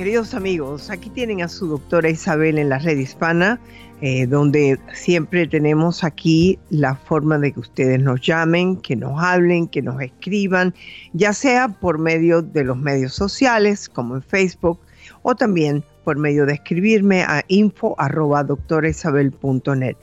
Queridos amigos, aquí tienen a su doctora Isabel en la red hispana, eh, donde siempre tenemos aquí la forma de que ustedes nos llamen, que nos hablen, que nos escriban, ya sea por medio de los medios sociales, como en Facebook, o también por medio de escribirme a info arroba doctoraisabel.net.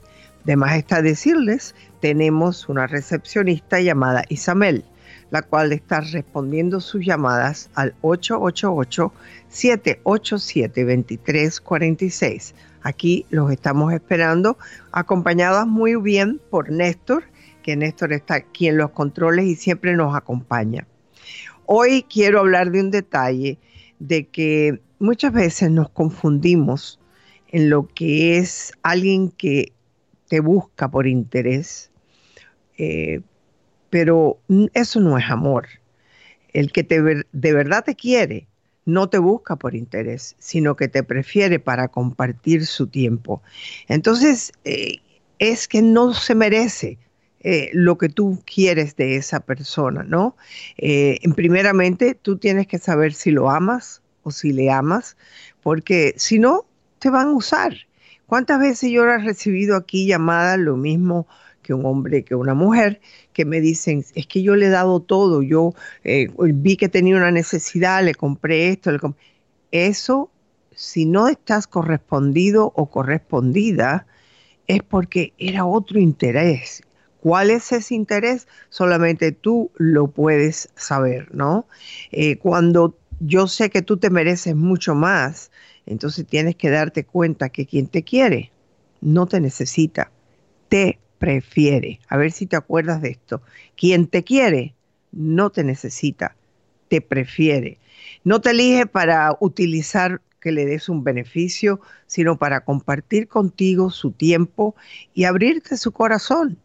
De más está decirles, tenemos una recepcionista llamada Isabel la cual está respondiendo sus llamadas al 888-787-2346. Aquí los estamos esperando, acompañadas muy bien por Néstor, que Néstor está aquí en los controles y siempre nos acompaña. Hoy quiero hablar de un detalle de que muchas veces nos confundimos en lo que es alguien que te busca por interés, eh, pero eso no es amor. El que te, de verdad te quiere no te busca por interés, sino que te prefiere para compartir su tiempo. Entonces, eh, es que no se merece eh, lo que tú quieres de esa persona, ¿no? Eh, primeramente, tú tienes que saber si lo amas o si le amas, porque si no, te van a usar. ¿Cuántas veces yo he recibido aquí llamadas, lo mismo que un hombre, que una mujer, que me dicen, es que yo le he dado todo, yo eh, vi que tenía una necesidad, le compré esto, le eso, si no estás correspondido o correspondida, es porque era otro interés. ¿Cuál es ese interés? Solamente tú lo puedes saber, ¿no? Eh, cuando yo sé que tú te mereces mucho más, entonces tienes que darte cuenta que quien te quiere no te necesita, te prefiere. A ver si te acuerdas de esto. Quien te quiere no te necesita, te prefiere. No te elige para utilizar que le des un beneficio, sino para compartir contigo su tiempo y abrirte su corazón,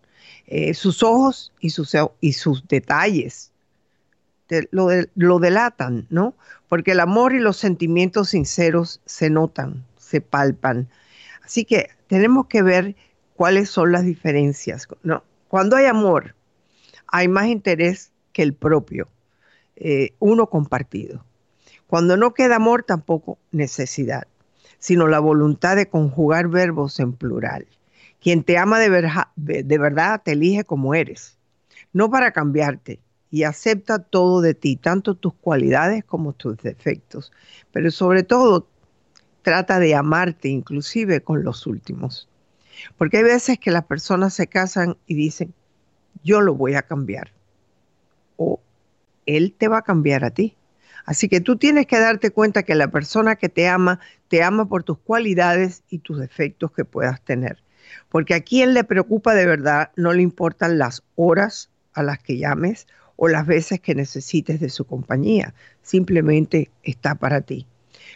eh, sus ojos y sus, y sus detalles. lo, lo delatan, ¿no? Porque el amor y los sentimientos sinceros se notan, se palpan. Así que tenemos que ver cuáles son las diferencias. No, cuando hay amor, hay más interés que el propio, eh, uno compartido. Cuando no queda amor, tampoco necesidad, sino la voluntad de conjugar verbos en plural. Quien te ama de, de verdad te elige como eres, no para cambiarte, y acepta todo de ti, tanto tus cualidades como tus defectos, pero sobre todo trata de amarte inclusive con los últimos. Porque hay veces que las personas se casan y dicen, yo lo voy a cambiar. O él te va a cambiar a ti. Así que tú tienes que darte cuenta que la persona que te ama, te ama por tus cualidades y tus defectos que puedas tener. Porque a quien le preocupa de verdad no le importan las horas a las que llames o las veces que necesites de su compañía. Simplemente está para ti.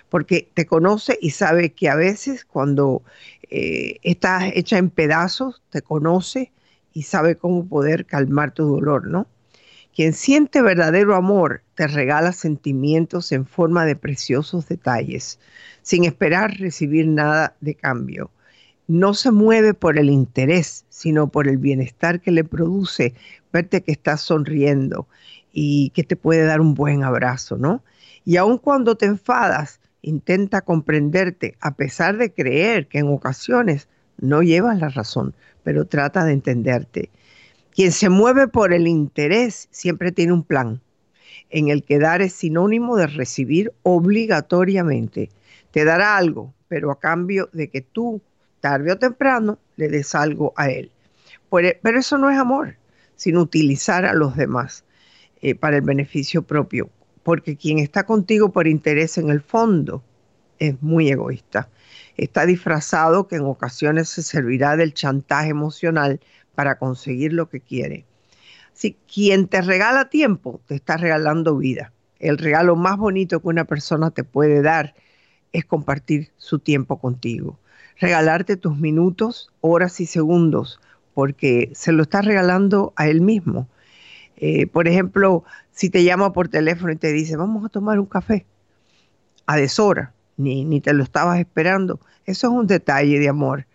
Porque te conoce y sabe que a veces cuando eh, estás hecha en pedazos, te conoce y sabe cómo poder calmar tu dolor, ¿no? Quien siente verdadero amor te regala sentimientos en forma de preciosos detalles, sin esperar recibir nada de cambio. No se mueve por el interés, sino por el bienestar que le produce verte que estás sonriendo y que te puede dar un buen abrazo, ¿no? Y aun cuando te enfadas, intenta comprenderte a pesar de creer que en ocasiones no llevas la razón, pero trata de entenderte. Quien se mueve por el interés siempre tiene un plan, en el que dar es sinónimo de recibir obligatoriamente. Te dará algo, pero a cambio de que tú, tarde o temprano, le des algo a él. E, pero eso no es amor, sino utilizar a los demás eh, para el beneficio propio porque quien está contigo por interés en el fondo es muy egoísta. Está disfrazado que en ocasiones se servirá del chantaje emocional para conseguir lo que quiere. Si quien te regala tiempo, te está regalando vida. El regalo más bonito que una persona te puede dar es compartir su tiempo contigo. Regalarte tus minutos, horas y segundos, porque se lo estás regalando a él mismo. Eh, por ejemplo, si te llama por teléfono y te dice, vamos a tomar un café a deshora, ni, ni te lo estabas esperando, eso es un detalle de amor.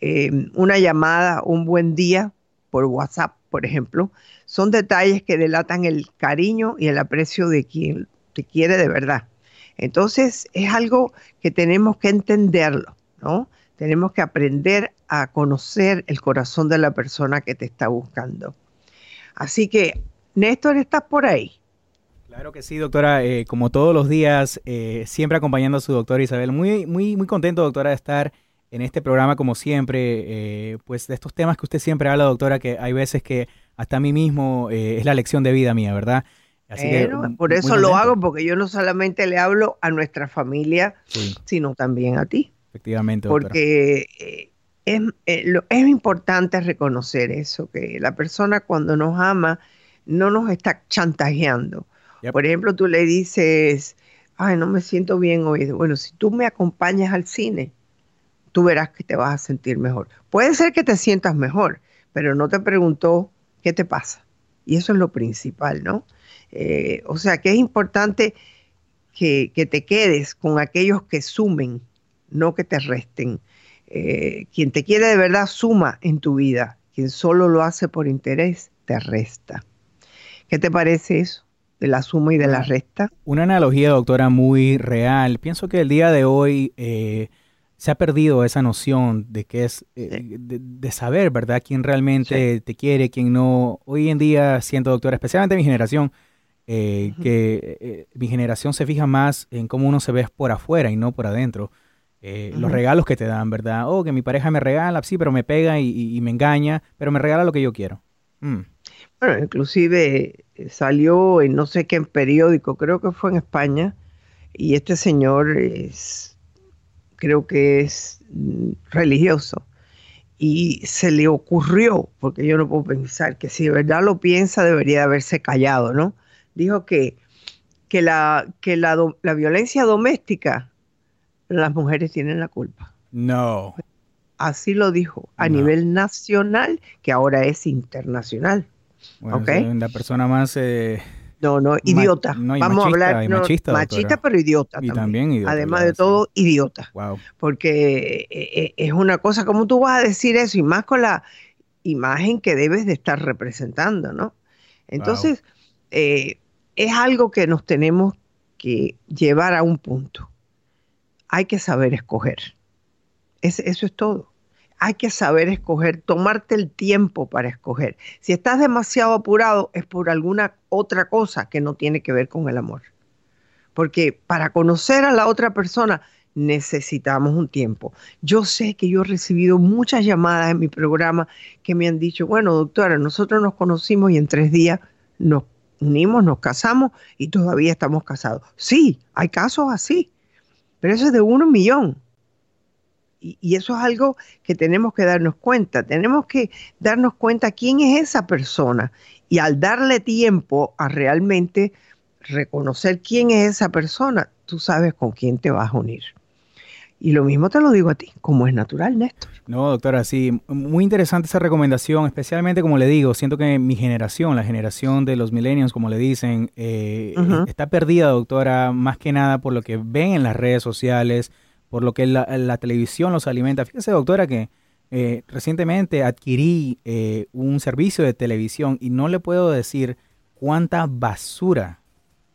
Eh, una llamada, un buen día por WhatsApp, por ejemplo, son detalles que delatan el cariño y el aprecio de quien te quiere de verdad. Entonces es algo que tenemos que entenderlo, ¿no? Tenemos que aprender a conocer el corazón de la persona que te está buscando. Así que, Néstor, ¿estás por ahí? Claro que sí, doctora. Eh, como todos los días, eh, siempre acompañando a su doctora Isabel. Muy, muy, muy contento, doctora, de estar en este programa, como siempre. Eh, pues de estos temas que usted siempre habla, doctora, que hay veces que hasta a mí mismo es la lección de vida mía, ¿verdad? Así que, por eso lo hago, porque yo no solamente le hablo a nuestra familia, sino también a ti. Efectivamente. Porque es, es importante reconocer eso, que la persona cuando nos ama no nos está chantajeando por ejemplo, tú le dices, ay, no me siento bien hoy. Bueno, si tú me acompañas al cine, tú verás que te vas a sentir mejor. Puede ser que te sientas mejor, pero no te preguntó qué te pasa. Y eso es lo principal, ¿no? Eh, o sea que es importante que, te quedes con aquellos que sumen, no que te resten. Eh, quien te quiere de verdad suma en tu vida. Quien solo lo hace por interés, te resta. ¿Qué te parece eso? de la suma y de la resta. Una analogía, doctora, muy real. Pienso que el día de hoy eh, se ha perdido esa noción de que es eh, de, saber, ¿verdad?, quién realmente te quiere, quién no. Hoy en día siento, doctora, especialmente mi generación, eh, que mi generación se fija más en cómo uno se ve por afuera y no por adentro. Los regalos que te dan, ¿verdad? Oh, que mi pareja me regala, sí, pero me pega y, me engaña, pero me regala lo que yo quiero. Mm. Bueno, inclusive eh, salió en no sé qué periódico, creo que fue en España, y este señor es, creo que es mm, religioso, y se le ocurrió, porque yo no puedo pensar que si de verdad lo piensa debería haberse callado, ¿no? Dijo que, que, la, que la, la violencia doméstica, las mujeres tienen la culpa. No. Así lo dijo a nivel nacional, que ahora es internacional. Bueno, La persona más... Eh, no, no, idiota. Vamos a hablar machista, machista pero idiota. Y también, idiota, Además de todo, idiota. Wow. Porque eh, eh, es una cosa, como tú vas a decir eso? Y más con la imagen que debes de estar representando, ¿no? Entonces, es algo que nos tenemos que llevar a un punto. Hay que saber escoger. eso es todo hay que saber escoger, tomarte el tiempo para escoger. Si estás demasiado apurado es por alguna otra cosa que no tiene que ver con el amor. Porque para conocer a la otra persona necesitamos un tiempo. Yo sé que yo he recibido muchas llamadas en mi programa que me han dicho, bueno, doctora, nosotros nos conocimos y en tres días nos unimos, nos casamos y todavía estamos casados. Sí, hay casos así, pero eso es de uno millón y, eso es algo que tenemos que darnos cuenta. Tenemos que darnos cuenta quién es esa persona y al darle tiempo a realmente reconocer quién es esa persona, tú sabes con quién te vas a unir. Y lo mismo te lo digo a ti, como es natural, Néstor. No, doctora, sí, muy interesante esa recomendación, especialmente como le digo, siento que mi generación, la generación de los millennials, como le dicen, eh, está perdida, doctora, más que nada por lo que ven en las redes sociales, por lo que la, televisión los alimenta. Fíjese, doctora, que eh, recientemente adquirí eh, un servicio de televisión y no le puedo decir cuánta basura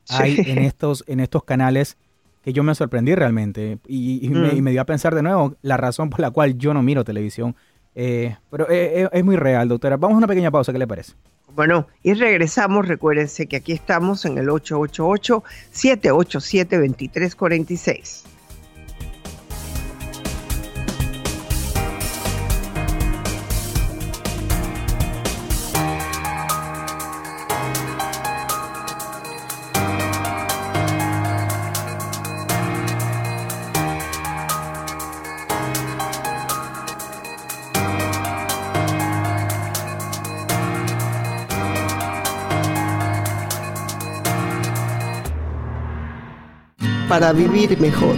hay en estos, en estos canales que yo me sorprendí realmente y, me, mm. dio a pensar de nuevo la razón por la cual yo no miro televisión. Eh, pero es muy real, doctora. Vamos a una pequeña pausa, ¿qué le parece? Bueno, y regresamos. Recuérdense que aquí estamos en el 888-787-2346. Para vivir mejor.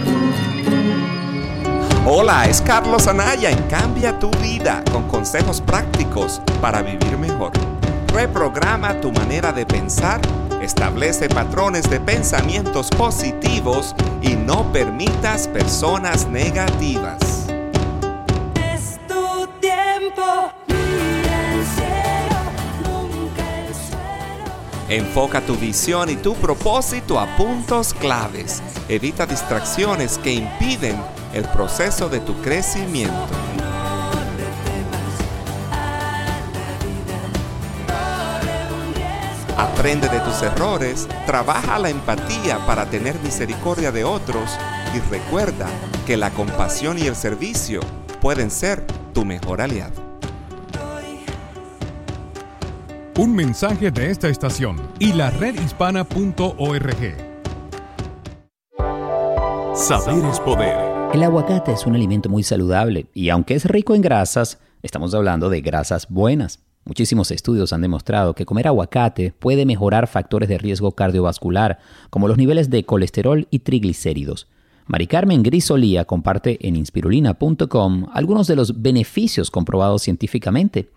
Hola, es Carlos Anaya en Cambia tu vida con consejos prácticos para vivir mejor. Reprograma tu manera de pensar, establece patrones de pensamientos positivos y no permitas personas negativas. Es tu tiempo, Enfoca tu visión y tu propósito a puntos claves. Evita distracciones que impiden el proceso de tu crecimiento. Aprende de tus errores, trabaja la empatía para tener misericordia de otros y recuerda que la compasión y el servicio pueden ser tu mejor aliado. Un mensaje de esta estación y la redhispana.org. Saber es poder. El aguacate es un alimento muy saludable y aunque es rico en grasas, estamos hablando de grasas buenas. Muchísimos estudios han demostrado que comer aguacate puede mejorar factores de riesgo cardiovascular, como los niveles de colesterol y triglicéridos. Mari Carmen Grisolía comparte en inspirulina.com algunos de los beneficios comprobados científicamente.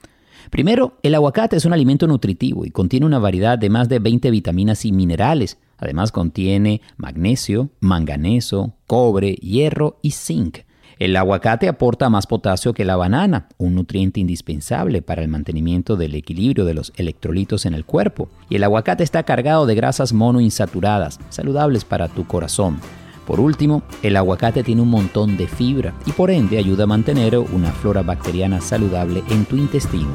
Primero, el aguacate es un alimento nutritivo y contiene una variedad de más de 20 vitaminas y minerales. Además contiene magnesio, manganeso, cobre, hierro y zinc. El aguacate aporta más potasio que la banana, un nutriente indispensable para el mantenimiento del equilibrio de los electrolitos en el cuerpo. Y el aguacate está cargado de grasas monoinsaturadas, saludables para tu corazón. Por último, el aguacate tiene un montón de fibra y por ende ayuda a mantener una flora bacteriana saludable en tu intestino.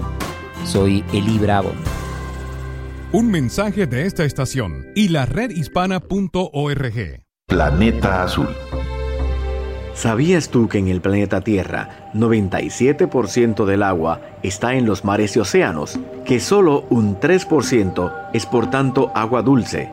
Soy Eli Bravo. Un mensaje de esta estación y la redhispana.org. Planeta Azul. ¿Sabías tú que en el planeta Tierra 97% del agua está en los mares y océanos? Que solo un 3% es por tanto agua dulce.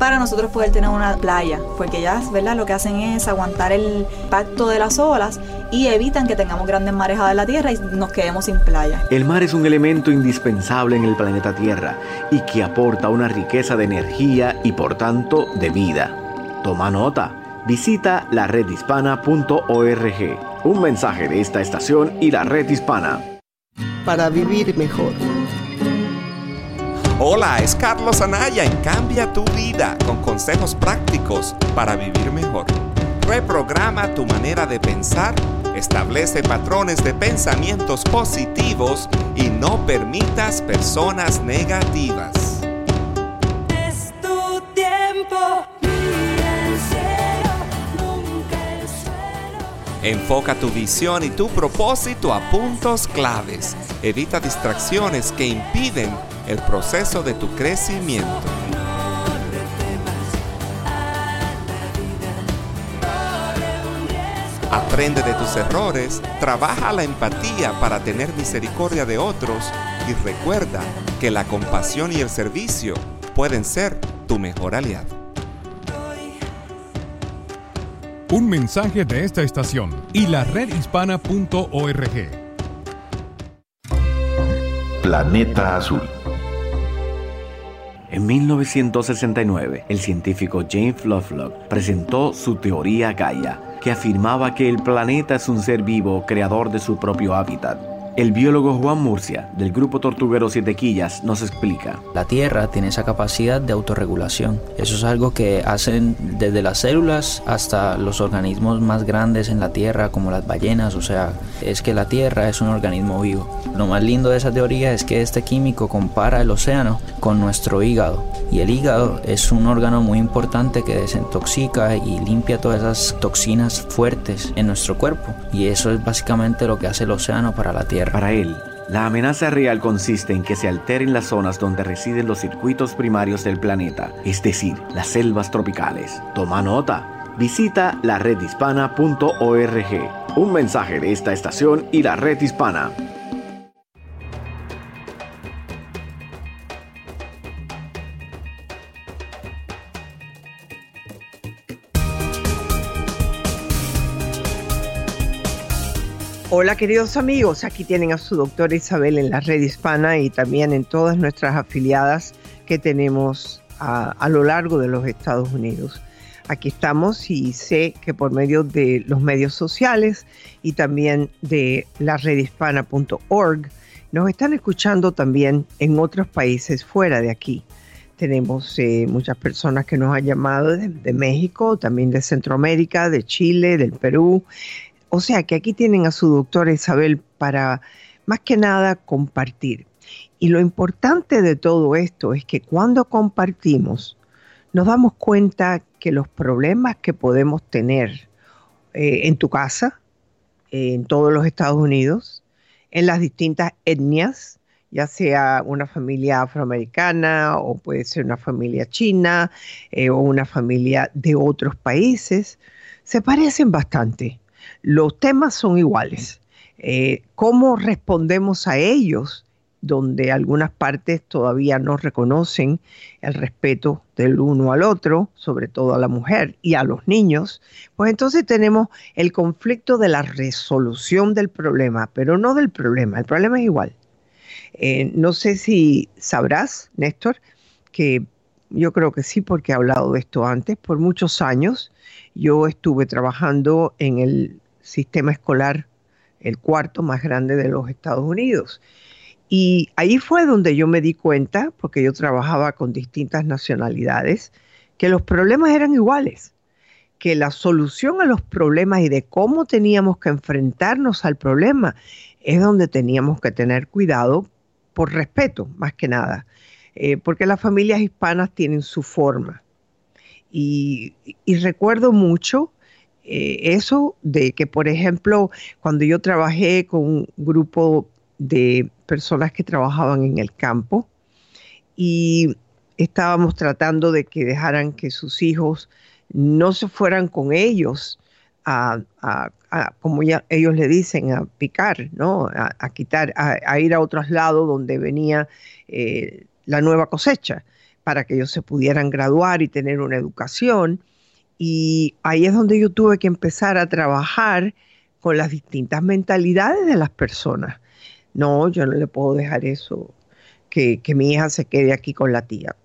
para nosotros poder tener una playa, porque ellas, ¿verdad? Lo que hacen es aguantar el impacto de las olas y evitan que tengamos grandes marejadas en la tierra y nos quedemos sin playa. El mar es un elemento indispensable en el planeta Tierra y que aporta una riqueza de energía y por tanto de vida. Toma nota. Visita la redhispana.org. Un mensaje de esta estación y la red hispana. Para vivir mejor. Hola, es Carlos Anaya en Cambia tu vida con consejos prácticos para vivir mejor. Reprograma tu manera de pensar, establece patrones de pensamientos positivos y no permitas personas negativas. Es tu tiempo. Enfoca tu visión y tu propósito a puntos claves. Evita distracciones que impiden el proceso de tu crecimiento. Aprende de tus errores, trabaja la empatía para tener misericordia de otros y recuerda que la compasión y el servicio pueden ser tu mejor aliado. Un mensaje de esta estación y la redhispana.org. Planeta Azul. En 1969, el científico James Lovelock presentó su teoría Gaia, que afirmaba que el planeta es un ser vivo creador de su propio hábitat. El biólogo Juan Murcia, del grupo Tortuguero Siete Quillas, nos explica. La Tierra tiene esa capacidad de autorregulación. Eso es algo que hacen desde las células hasta los organismos más grandes en la Tierra, como las ballenas. O sea, es que la Tierra es un organismo vivo. Lo más lindo de esa teoría es que este químico compara el océano con nuestro hígado. Y el hígado es un órgano muy importante que desintoxica y limpia todas esas toxinas fuertes en nuestro cuerpo. Y eso es básicamente lo que hace el océano para la Tierra. Para él, la amenaza real consiste en que se alteren las zonas donde residen los circuitos primarios del planeta, es decir, las selvas tropicales. Toma nota. Visita la redhispana.org. Un mensaje de esta estación y la red hispana. Hola queridos amigos, aquí tienen a su doctora Isabel en la red hispana y también en todas nuestras afiliadas que tenemos a, lo largo de los Estados Unidos. Aquí estamos y sé que por medio de los medios sociales y también de la redhispana.org nos están escuchando también en otros países fuera de aquí. Tenemos eh, muchas personas que nos han llamado de México, también de Centroamérica, de Chile, del Perú. O sea que aquí tienen a su doctora Isabel para más que nada compartir. Y lo importante de todo esto es que cuando compartimos, nos damos cuenta que los problemas que podemos tener eh, en tu casa, en todos los Estados Unidos, en las distintas etnias, ya sea una familia afroamericana o puede ser una familia china eh, o una familia de otros países, se parecen bastante. Los temas son iguales. Eh, ¿Cómo respondemos a ellos? donde algunas partes todavía no reconocen el respeto del uno al otro, sobre todo a la mujer y a los niños, pues entonces tenemos el conflicto de la resolución del problema, pero no del problema, el problema es igual. Eh, no sé si sabrás, Néstor, que yo creo que sí, porque he hablado de esto antes, por muchos años yo estuve trabajando en el sistema escolar, el cuarto más grande de los Estados Unidos. Y ahí fue donde yo me di cuenta, porque yo trabajaba con distintas nacionalidades, que los problemas eran iguales, que la solución a los problemas y de cómo teníamos que enfrentarnos al problema es donde teníamos que tener cuidado por respeto, más que nada, eh, porque las familias hispanas tienen su forma. Y, recuerdo mucho eh, eso de que, por ejemplo, cuando yo trabajé con un grupo de personas que trabajaban en el campo y estábamos tratando de que dejaran que sus hijos no se fueran con ellos a, como ellos le dicen, a picar, ¿no? A, quitar, a, a ir a otros lados donde venía eh, la nueva cosecha para que ellos se pudieran graduar y tener una educación. Y ahí es donde yo tuve que empezar a trabajar con las distintas mentalidades de las personas. No, yo no le puedo dejar eso, que, que mi hija se quede aquí con la tía.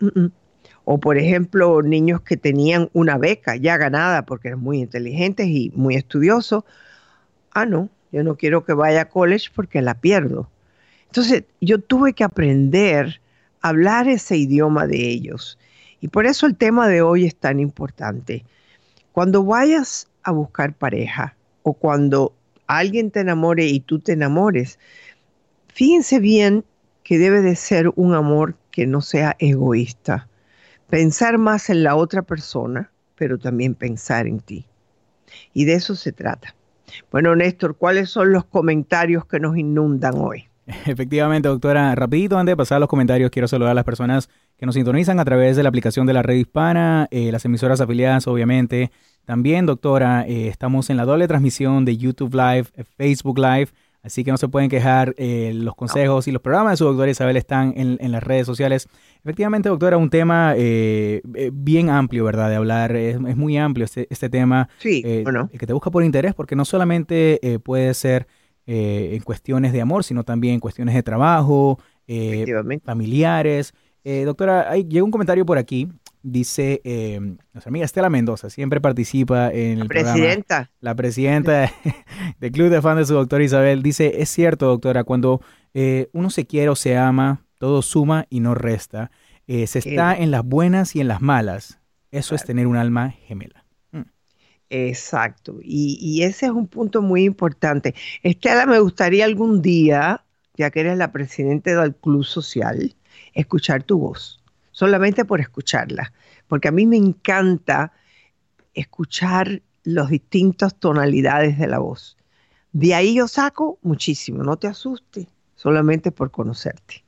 O por ejemplo, niños que tenían una beca ya ganada porque eran muy inteligentes y muy estudiosos. Ah, no, yo no quiero que vaya a college porque la pierdo. Entonces, yo tuve que aprender hablar ese idioma de ellos. Y por eso el tema de hoy es tan importante. Cuando vayas a buscar pareja o cuando alguien te enamore y tú te enamores, fíjense bien que debe de ser un amor que no sea egoísta. Pensar más en la otra persona, pero también pensar en ti. Y de eso se trata. Bueno, Néstor, ¿cuáles son los comentarios que nos inundan hoy? Efectivamente, doctora. Rapidito, antes de pasar a los comentarios, quiero saludar a las personas que nos sintonizan a través de la aplicación de la red hispana, eh, las emisoras afiliadas, obviamente. También, doctora, eh, estamos en la doble transmisión de YouTube Live, eh, Facebook Live, así que no se pueden quejar. eh, los consejos y los programas de su doctora Isabel están en, en las redes sociales. Efectivamente, doctora, un tema bien amplio, ¿verdad? De hablar, es, es muy amplio este, este tema. Sí, bueno. el que te busca por interés, porque no solamente puede ser eh, en cuestiones de amor, sino también en cuestiones de trabajo, eh, familiares. Eh, doctora, hay, llega un comentario por aquí. Dice eh, nuestra amiga Estela Mendoza, siempre participa en el programa. Presidenta, La presidenta del Club de Fan de su doctora Isabel dice, es cierto, doctora, cuando eh, uno se quiere o se ama, todo suma y no resta. Se está en las buenas y en las malas. Eso es tener un alma gemela. Exacto. Y, y ese es un punto muy importante. Estela, me gustaría algún día, ya que eres la presidenta del Club Social, escuchar tu voz, solamente por escucharla, porque a mí me encanta escuchar las distintas tonalidades de la voz. De ahí yo saco muchísimo, no te asustes, solamente por conocerte.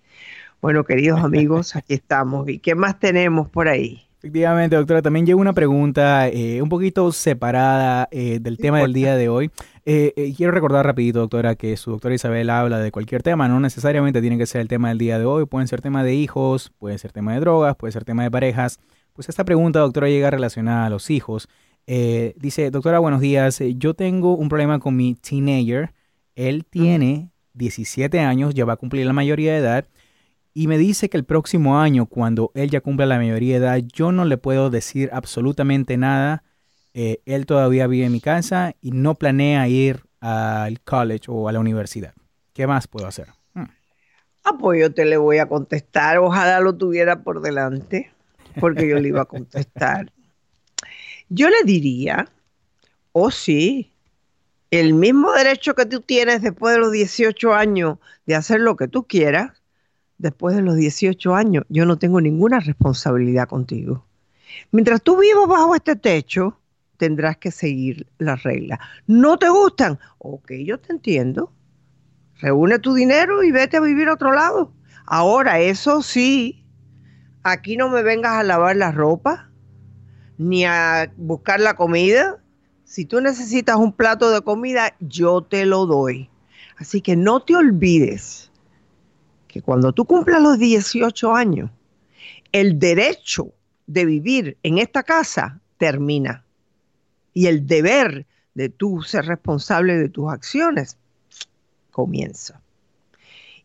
Bueno, queridos amigos, aquí estamos. ¿Y qué más tenemos por ahí? Efectivamente, doctora, también llegó una pregunta eh, un poquito separada eh, del tema del día de hoy. Eh, eh, quiero recordar rapidito, doctora, que su doctora Isabel habla de cualquier tema, no necesariamente tiene que ser el tema del día de hoy, pueden ser tema de hijos, puede ser tema de drogas, puede ser tema de parejas. Pues esta pregunta, doctora, llega relacionada a los hijos. Eh, dice, doctora, buenos días, eh, yo tengo un problema con mi teenager, Él tiene 17 años, ya va a cumplir la mayoría de edad, y me dice que el próximo año, cuando él ya cumpla la mayoría de edad, yo no le puedo decir absolutamente nada. Eh, él todavía vive en mi casa y no planea ir al college o a la universidad. ¿Qué más puedo hacer? Hmm. Ah, pues yo te le voy a contestar. Ojalá lo tuviera por delante, porque yo le iba a contestar. Yo le diría, oh sí, el mismo derecho que tú tienes después de los 18 años de hacer lo que tú quieras, después de los 18 años, yo no tengo ninguna responsabilidad contigo. Mientras tú vivas bajo este techo, tendrás que seguir las reglas. ¿No te gustan? Ok, yo te entiendo. Reúne tu dinero y vete a vivir a otro lado. Ahora, eso sí, aquí no me vengas a lavar la ropa, ni a buscar la comida. Si tú necesitas un plato de comida, yo te lo doy. Así que no te olvides que cuando tú cumplas los 18 años, el derecho de vivir en esta casa termina. Y el deber de tú ser responsable de tus acciones comienza.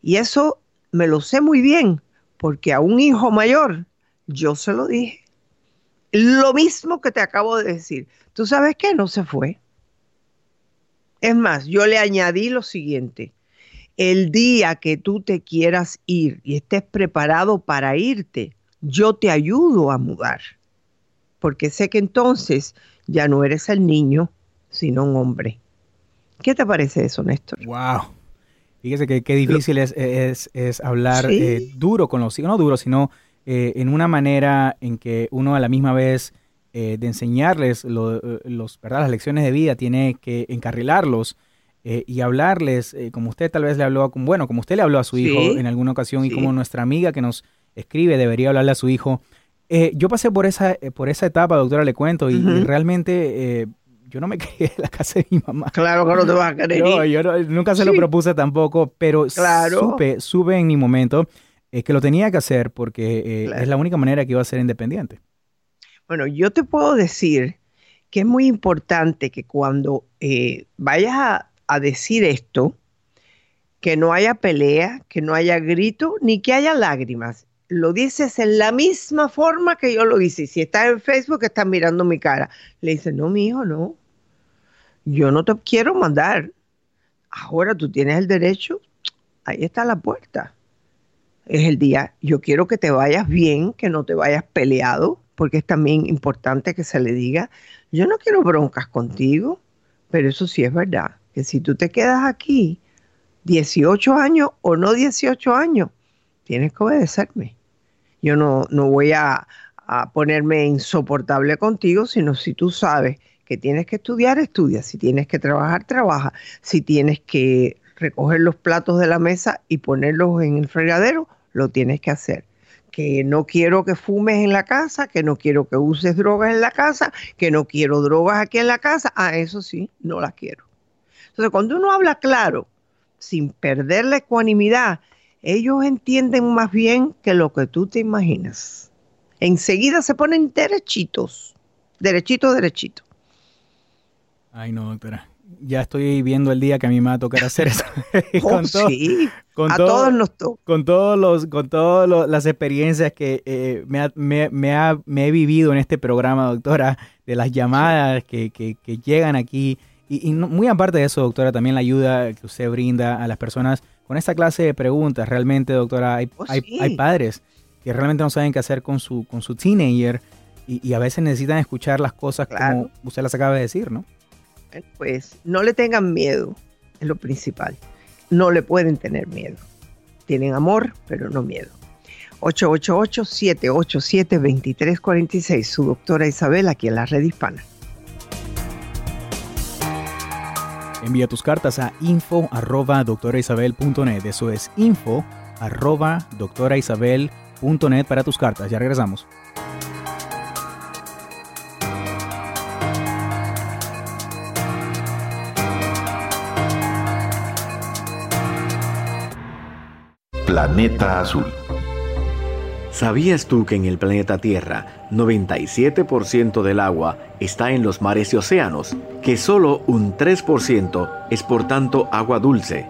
Y eso me lo sé muy bien, porque a un hijo mayor yo se lo dije. Lo mismo que te acabo de decir. ¿Tú sabes qué? No se fue. Es más, yo le añadí lo siguiente. El día que tú te quieras ir y estés preparado para irte, yo te ayudo a mudar. Porque sé que entonces ya no eres el niño, sino un hombre. ¿Qué te parece eso, Néstor? Wow. Fíjese que qué difícil es, es, es hablar Sí. eh, duro con los hijos, no duro, sino eh, en una manera en que uno a la misma vez eh, de enseñarles lo- los, ¿verdad? las lecciones de vida tiene que encarrilarlos eh, y hablarles, eh, como usted tal vez le habló, bueno, como usted le habló a su Sí, hijo en alguna ocasión y sí. como nuestra amiga que nos escribe debería hablarle a su hijo. Eh, yo pasé por esa, por esa etapa, doctora, le cuento, y, y realmente yo no me crié en la casa de mi mamá. Claro que no te vas a querer No, yo no- nunca se lo propuse tampoco, pero Claro. supe, supe en mi momento que lo tenía que hacer porque Claro. es la única manera que iba a ser independiente. Bueno, yo te puedo decir que es muy importante que cuando vayas a, a decir esto, que no haya pelea, que no haya grito, ni que haya lágrimas. Lo dices en la misma forma que yo lo hice. Si estás en Facebook, estás mirando mi cara. Le dices, no, mi hijo, no. Yo no te quiero mandar. Ahora tú tienes el derecho. Ahí está la puerta es el día. Yo quiero que te vayas bien, que no te vayas peleado, porque es también importante que se le diga, yo no quiero broncas contigo, pero eso sí es verdad, que si tú te quedas aquí 18 años o no 18 años, tienes que obedecerme. Yo no, no voy a, a ponerme insoportable contigo, sino si tú sabes que tienes que estudiar, estudia. Si tienes que trabajar, trabaja. Si tienes que recoger los platos de la mesa y ponerlos en el fregadero, lo tienes que hacer. Que no quiero que fumes en la casa, que no quiero que uses drogas en la casa, que no quiero drogas aquí en la casa. Ah, eso sí, no las quiero. Entonces, cuando uno habla claro, sin perder la ecuanimidad, ellos entienden más bien que lo que tú te imaginas. Enseguida se ponen derechitos, derechito, derechito. Ay, no, doctora. Ya estoy viendo el día que a mí me va a tocar hacer eso. Oh, sí, con a todo- todos nos toca. con todos los, con todas las experiencias que eh, me, ha- me- me ha- me he vivido en este programa, doctora, de las llamadas que, que- que llegan aquí. Y, y no- muy aparte de eso, doctora, también la ayuda que usted brinda a las personas con esta clase de preguntas. Realmente, doctora, hay, Oh, hay, sí. hay padres que realmente no saben qué hacer con su, con su teenager y, y a veces necesitan escuchar las cosas Claro. como usted las acaba de decir, ¿no? Pues no le tengan miedo, es lo principal. No le pueden tener miedo. Tienen amor, pero no miedo. 888-787-2346, su doctora Isabel, aquí en la red hispana. Envía tus cartas a info arroba doctoraisabel.net. Eso es info arroba doctoraisabel.net para tus cartas. Ya regresamos. Planeta Azul. ¿Sabías tú que en el planeta Tierra 97% del agua está en los mares y océanos? Que solo un 3% es por tanto agua dulce.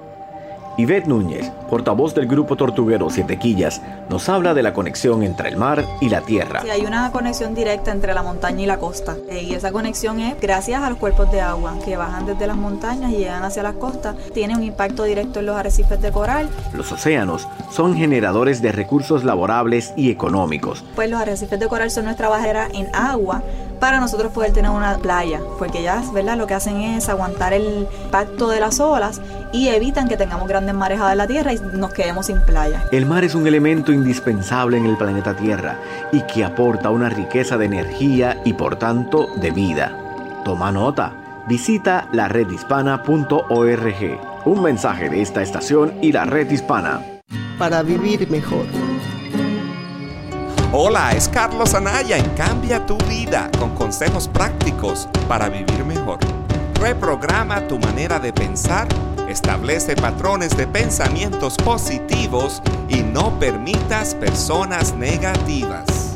Yvette Núñez, portavoz del grupo tortuguero Siete Quillas, nos habla de la conexión entre el mar y la tierra. Sí, hay una conexión directa entre la montaña y la costa. Eh, Y esa conexión es gracias a los cuerpos de agua que bajan desde las montañas y llegan hacia las costas. Tiene un impacto directo en los arrecifes de coral. Los océanos son generadores de recursos laborables y económicos. Pues los arrecifes de coral son nuestra barrera en agua para nosotros poder tener una playa, porque ellas, ¿verdad? Lo que hacen es aguantar el impacto de las olas y evitan que tengamos grandes marejadas en la tierra y nos quedemos sin playa. El mar es un elemento indispensable en el planeta Tierra y que aporta una riqueza de energía y por tanto de vida. Toma nota. Visita la redhispana.org. Un mensaje de esta estación y la red hispana. Para vivir mejor. Hola, es Carlos Anaya en Cambia tu vida con consejos prácticos para vivir mejor. Reprograma tu manera de pensar, establece patrones de pensamientos positivos y no permitas personas negativas.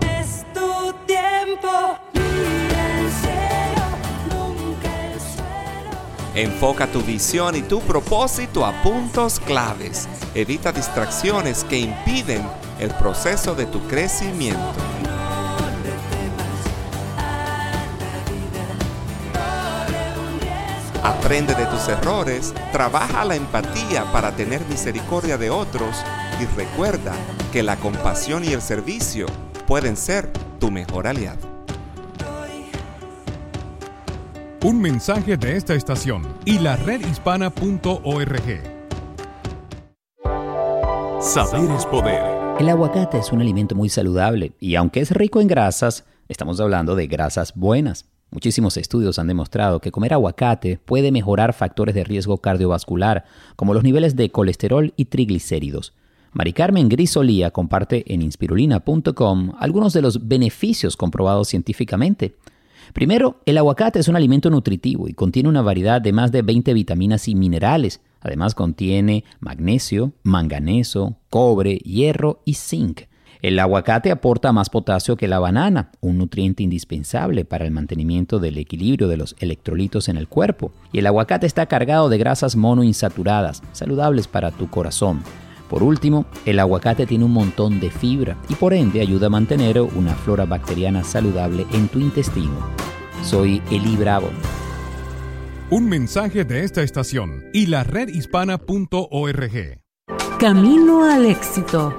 Es tu tiempo, mira el cielo, nunca el suelo. Enfoca tu visión y tu propósito a puntos claves. Evita distracciones que impiden el proceso de tu crecimiento. Aprende de tus errores, trabaja la empatía para tener misericordia de otros y recuerda que la compasión y el servicio pueden ser tu mejor aliado. Un mensaje de esta estación y la redhispana.org. Saber es poder. El aguacate es un alimento muy saludable y aunque es rico en grasas, estamos hablando de grasas buenas. Muchísimos estudios han demostrado que comer aguacate puede mejorar factores de riesgo cardiovascular, como los niveles de colesterol y triglicéridos. Mari Carmen Grisolía comparte en inspirulina.com algunos de los beneficios comprobados científicamente. Primero, el aguacate es un alimento nutritivo y contiene una variedad de más de 20 vitaminas y minerales. Además contiene magnesio, manganeso, cobre, hierro y zinc. El aguacate aporta más potasio que la banana, un nutriente indispensable para el mantenimiento del equilibrio de los electrolitos en el cuerpo. Y el aguacate está cargado de grasas monoinsaturadas, saludables para tu corazón. Por último, el aguacate tiene un montón de fibra y por ende ayuda a mantener una flora bacteriana saludable en tu intestino. Soy Eli Bravo. Un mensaje de esta estación y la redhispana.org. Camino al éxito.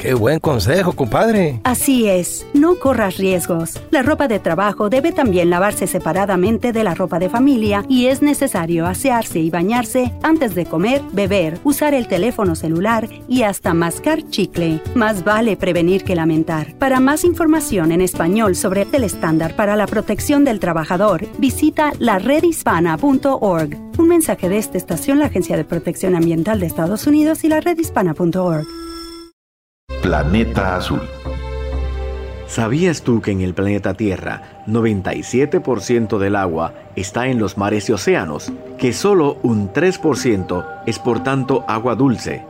Qué buen consejo, compadre. Así es, no corras riesgos. La ropa de trabajo debe también lavarse separadamente de la ropa de familia y es necesario asearse y bañarse antes de comer, beber, usar el teléfono celular y hasta mascar chicle. Más vale prevenir que lamentar. Para más información en español sobre el estándar para la protección del trabajador, visita la redhispana.org. Un mensaje de esta estación, la Agencia de Protección Ambiental de Estados Unidos y la redhispana.org. Planeta Azul. ¿Sabías tú que en el planeta Tierra 97% del agua está en los mares y océanos? Que solo un 3% es por tanto agua dulce.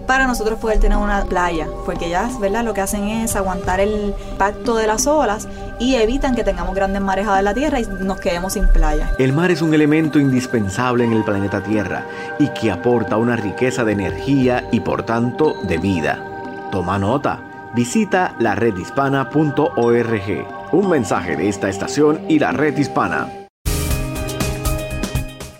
para nosotros poder tener una playa, porque ellas, ¿verdad? Lo que hacen es aguantar el impacto de las olas y evitan que tengamos grandes marejadas en la tierra y nos quedemos sin playa. El mar es un elemento indispensable en el planeta Tierra y que aporta una riqueza de energía y por tanto de vida. Toma nota. Visita la redhispana.org. Un mensaje de esta estación y la red hispana.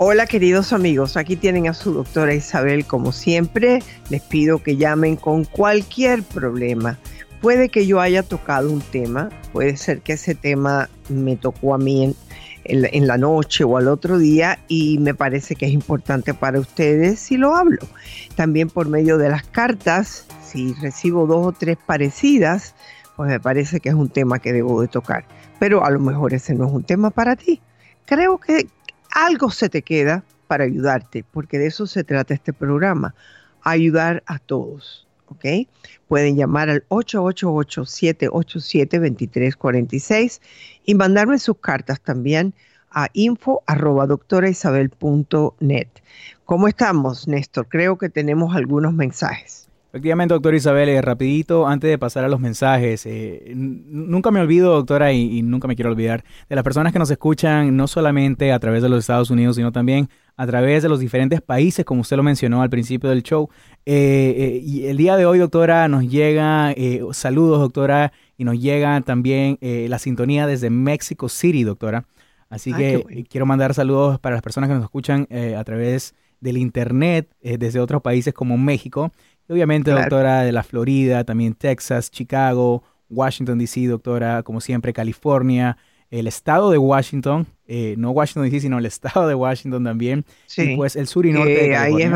Hola queridos amigos, aquí tienen a su doctora Isabel como siempre. Les pido que llamen con cualquier problema. Puede que yo haya tocado un tema, puede ser que ese tema me tocó a mí en, la noche o al otro día y me parece que es importante para ustedes si lo hablo. También por medio de las cartas, si recibo dos o tres parecidas, pues me parece que es un tema que debo de tocar. Pero a lo mejor ese no es un tema para ti. Creo que algo se te queda para ayudarte, porque de eso se trata este programa, ayudar a todos. ¿Ok? Pueden llamar al 888-787-2346 y mandarme sus cartas también a info arroba doctoraisabel.net. ¿Cómo estamos, Néstor? Creo que tenemos algunos mensajes. Efectivamente, doctora Isabel, eh, rapidito, antes de pasar a los mensajes, eh, nunca me olvido, doctora, y, y nunca me quiero olvidar, de las personas que nos escuchan no solamente a través de los Estados Unidos, sino también a través de los diferentes países, como usted lo mencionó al principio del show. Eh, eh, y el día de hoy, doctora, nos llega, eh, saludos, doctora, y nos llega también la sintonía desde Mexico City, doctora. Así Ah, que bueno. quiero mandar saludos para las personas que nos escuchan a través del internet desde otros países como México. Y obviamente, Claro. doctora, de la Florida, también Texas, Chicago, Washington, D.C., doctora, como siempre, California, el estado de Washington, eh, no Washington, D.C., sino el estado de Washington también. Sí. Y pues el sur y norte Eh, de ahí es-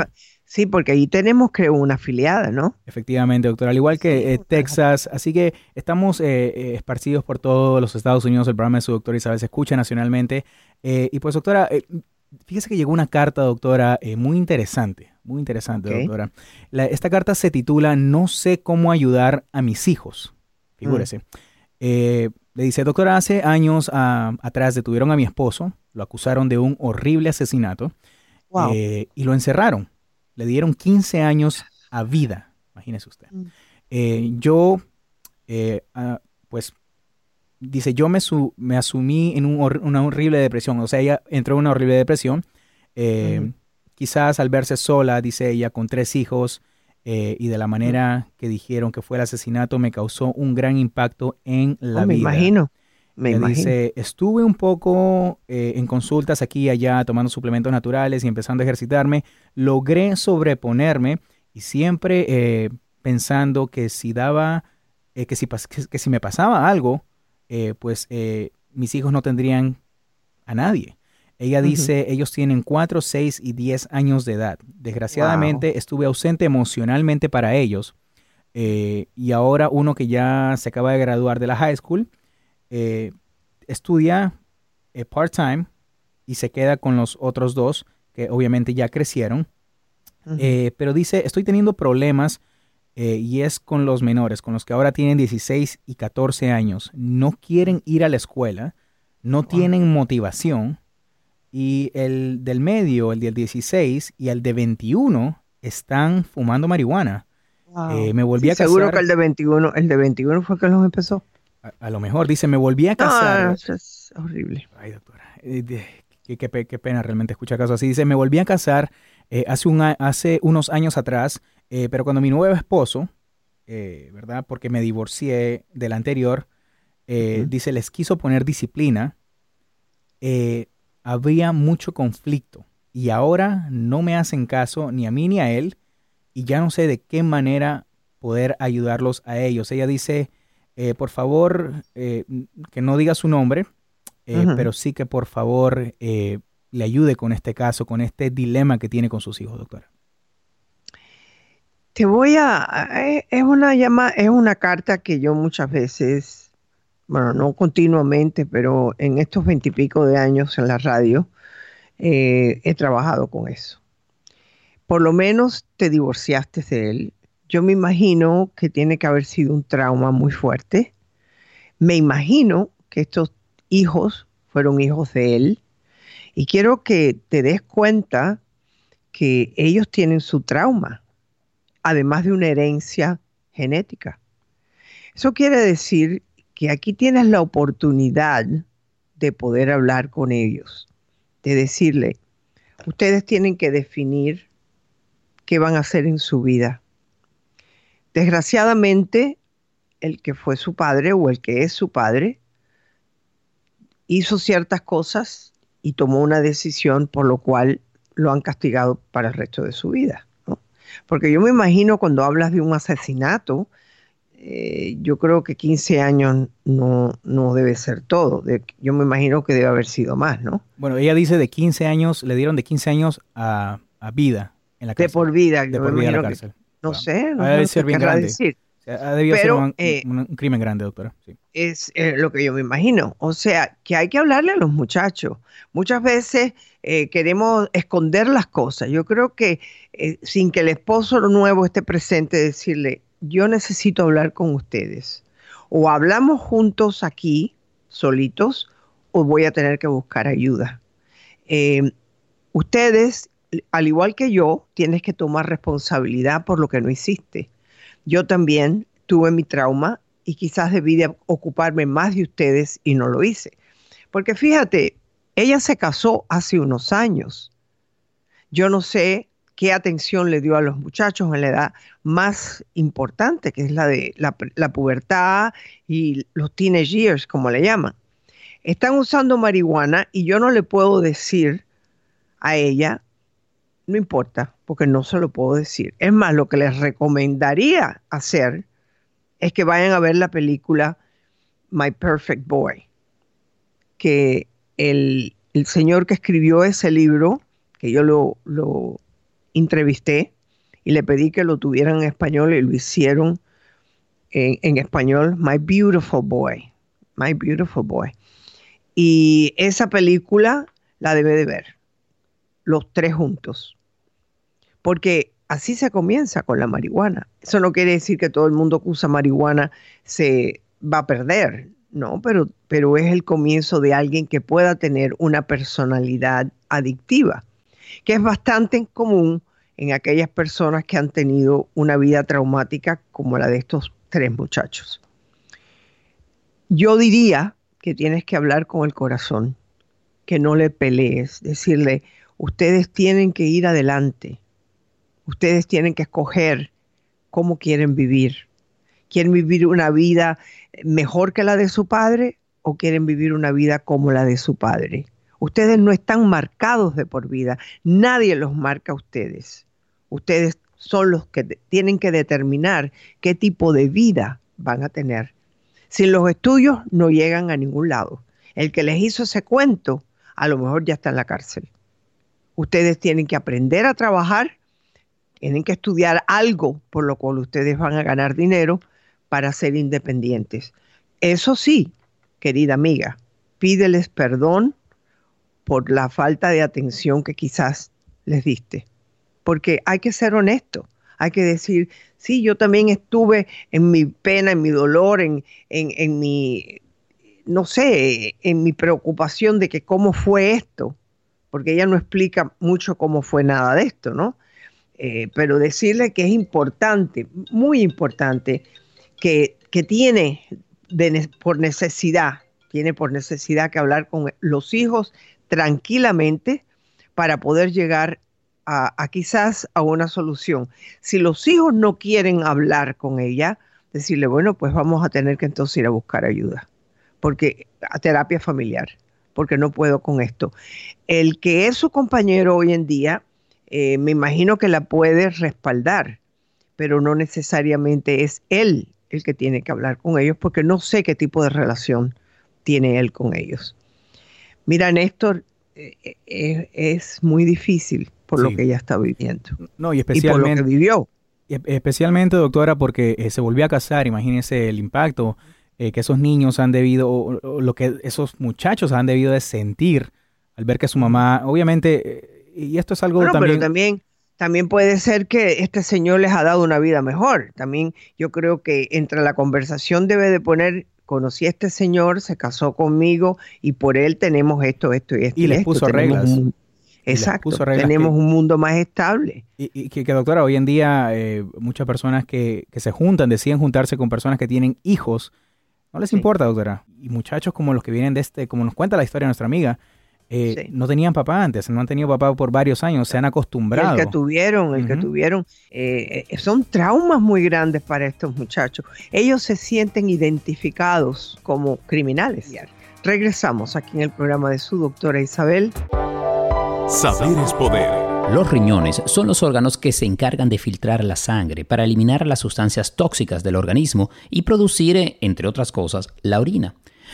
sí, porque ahí tenemos, creo, una afiliada, ¿no? Efectivamente, doctora, al igual que eh, Texas. Así que estamos eh, eh, esparcidos por todos los Estados Unidos. El programa de su doctora Isabel se escucha nacionalmente. Eh, y pues, doctora, eh, fíjese que llegó una carta, doctora, eh, muy interesante. Muy interesante, doctora. La- esta carta se titula No sé cómo ayudar a mis hijos. Figúrese. Eh, le dice, doctora, hace años ah, atrás detuvieron a mi esposo, lo acusaron de un horrible asesinato Wow. eh, y lo encerraron. Le dieron 15 años a vida, imagínese usted. Mm. Yo, eh, ah, pues, dice, yo me, su- me asumí en un hor- una horrible depresión. O sea, ella entró en una horrible depresión. Eh. Quizás al verse sola, dice ella, con tres hijos eh, y de la manera que dijeron que fue el asesinato, me causó un gran impacto en la Oh, me vida. imagino, me Ella imagino. dice, estuve un poco eh, en consultas aquí y allá tomando suplementos naturales y empezando a ejercitarme. Logré sobreponerme y siempre pensando que si daba, que, si que si me pasaba algo, eh, pues eh, mis hijos no tendrían a nadie. Ella dice, ellos tienen 4, 6 y 10 años de edad. Desgraciadamente estuve ausente emocionalmente para ellos. eh, y ahora uno que ya se acaba de graduar de la high school, eh, estudia eh, part-time y se queda con los otros dos que obviamente ya crecieron. Pero dice, estoy teniendo problemas eh, y es con los menores, con los que ahora tienen 16 y 14 años. No quieren ir a la escuela, no tienen motivación y el del medio, el del 16 y el de 21 están fumando marihuana. Wow. Eh, me volví Sí, a casar. Seguro que el de 21, el de 21 fue el que los empezó. A, a lo mejor dice, me volví a casar. No, eso es horrible. Ay, doctora. eh, de- qué, qué pe- qué pena realmente escuchar casos así. Dice, me volví a casar eh, hace, un, a- hace unos años atrás, eh, pero cuando mi nuevo esposo, eh, ¿verdad? Porque me divorcié del anterior, eh, dice, les quiso poner disciplina, había mucho conflicto y ahora no me hacen caso ni a mí ni a él y ya no sé de qué manera poder ayudarlos a ellos. Ella dice, por favor, eh, que no diga su nombre, pero sí que por favor le ayude con este caso, con este dilema que tiene con sus hijos, doctora. Te voy a, eh, es una llama, es una carta que yo muchas veces, bueno, no continuamente, pero en estos veintipico de años en la radio, eh, he trabajado con eso. Por lo menos te divorciaste de él. Yo me imagino que tiene que haber sido un trauma muy fuerte. Me imagino que estos hijos fueron hijos de él. Y quiero que te des cuenta que ellos tienen su trauma además de una herencia genética. Eso quiere decir que aquí tienes la oportunidad de poder hablar con ellos, de decirle, ustedes tienen que definir qué van a hacer en su vida. Desgraciadamente, el que fue su padre o el que es su padre hizo ciertas cosas y tomó una decisión por lo cual lo han castigado para el resto de su vida. ¿No? Porque yo me imagino cuando hablas de un asesinato, eh, yo creo que 15 años no, no debe ser todo. De- yo me imagino que debe haber sido más, ¿no? Bueno, ella dice de 15 años, le dieron de 15 años a, a vida en la De cárcel. por vida. De por vida en la que- cárcel. no sé, no Ha de sé ser qué bien querrá grande. decir. Ha debido Pero, ser un, eh, un- un crimen grande, doctora. Sí. es eh, lo que yo me imagino. O sea, que hay que hablarle a los muchachos. Muchas veces eh, queremos esconder las cosas. Yo creo que sin que el esposo nuevo esté presente, decirle, yo necesito hablar con ustedes. O hablamos juntos aquí, solitos, o voy a tener que buscar ayuda. Ustedes, al igual que yo, tienes que tomar responsabilidad por lo que no hiciste. Yo también tuve mi trauma y quizás debí de ocuparme más de ustedes y no lo hice. Porque fíjate, ella se casó hace unos años. Yo no sé qué atención le dio a los muchachos en la edad más importante, que es la de la, la pubertad y los teenage years, como le llaman. Están usando marihuana y yo no le puedo decir a ella, no importa, porque no se lo puedo decir. Es más, lo que les recomendaría hacer es que vayan a ver la película My Perfect Boy, que el, el señor que escribió ese libro, que yo lo, lo entrevisté y le pedí que lo tuvieran en español y lo hicieron en, en español, My Beautiful Boy, My Beautiful Boy. Y esa película la debe de ver, los tres juntos, porque así se comienza con la marihuana. Eso no quiere decir que todo el mundo que usa marihuana se va a perder, no, pero, pero es el comienzo de alguien que pueda tener una personalidad adictiva, que es bastante común en aquellas personas que han tenido una vida traumática como la de estos tres muchachos. Yo diría que tienes que hablar con el corazón, que no le pelees, decirle, ustedes tienen que ir adelante, ustedes tienen que escoger cómo quieren vivir. ¿Quieren vivir una vida mejor que la de su padre o quieren vivir una vida como la de su padre? Ustedes no están marcados de por vida, nadie los marca a ustedes. Ustedes son los que tienen que determinar qué tipo de vida van a tener. Sin los estudios no llegan a ningún lado. El que les hizo ese cuento a lo mejor ya está en la cárcel. Ustedes tienen que aprender a trabajar, tienen que estudiar algo por lo cual ustedes van a ganar dinero para ser independientes. Eso sí, querida amiga, pídeles perdón por la falta de atención que quizás les diste. Porque hay que ser honesto, hay que decir, sí, yo también estuve en mi pena, en mi dolor, en, en, en mi, no sé, en mi preocupación de que cómo fue esto, porque ella no explica mucho cómo fue nada de esto, ¿no? Eh, pero decirle que es importante, muy importante, que, que tiene por necesidad, tiene por necesidad que hablar con los hijos tranquilamente para poder llegar a, a quizás a una solución. Si los hijos no quieren hablar con ella, decirle, bueno, pues vamos a tener que entonces ir a buscar ayuda, porque a terapia familiar, porque no puedo con esto. El que es su compañero hoy en día, eh, me imagino que la puede respaldar, pero no necesariamente es él el que tiene que hablar con ellos, porque no sé qué tipo de relación tiene él con ellos. Mira, Néstor, eh, eh, es muy difícil por lo que ella está viviendo. No, y Y por lo especialmente... que vivió. Especialmente, doctora, porque eh, se volvió a casar, imagínese el impacto eh, que esos niños han debido, o, o lo que esos muchachos han debido de sentir al ver que su mamá, obviamente, eh, y esto es algo Bueno, también... pero también, también puede ser que este señor les ha dado una vida mejor. También yo creo que entre la conversación debe de poner, conocí a este señor, se casó conmigo y por él tenemos esto, esto y esto. Y les esto. puso Tenemos reglas. un- exacto, puso reglas tenemos que- un mundo más estable. Y, y que, que, doctora, hoy en día eh, muchas personas que, que se juntan, deciden juntarse con personas que tienen hijos, no les importa, doctora. Y muchachos como los que vienen de este, como nos cuenta la historia de nuestra amiga, eh, no tenían papá antes, no han tenido papá por varios años, se han Y acostumbrado. el que tuvieron, el que tuvieron, eh, eh, son traumas muy grandes para estos muchachos. Ellos se sienten identificados como criminales. Regresamos aquí en el programa de su doctora Isabel. Saber es poder. Los riñones son los órganos que se encargan de filtrar la sangre para eliminar las sustancias tóxicas del organismo y producir, entre otras cosas, la orina.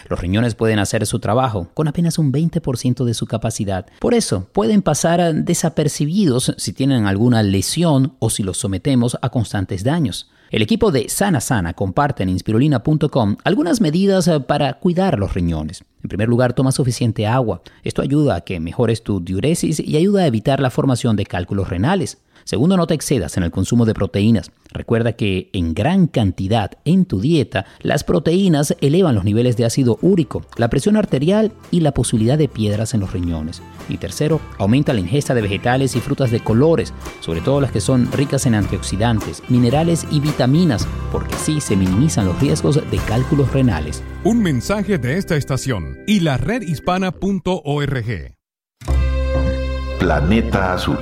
Los riñones pueden hacer su trabajo con apenas un 20% de su capacidad. Por eso, pueden pasar desapercibidos si tienen alguna lesión o si los sometemos a constantes daños. El equipo de Sana Sana comparte en inspirulina.com algunas medidas eh, para cuidar los riñones. En primer lugar, toma suficiente agua. Esto ayuda a que mejores tu diuresis y ayuda a evitar la formación de cálculos renales. Segundo, no te excedas en el consumo de proteínas. Recuerda que en gran cantidad en tu dieta, las proteínas elevan los niveles de ácido úrico, la presión arterial y la posibilidad de piedras en los riñones. Y tercero, aumenta la ingesta de vegetales y frutas de colores, sobre todo las que son ricas en antioxidantes, minerales y vitaminas, porque así se minimizan los riesgos de cálculos renales. Un mensaje de esta estación y la redhispana.org. Planeta Azul.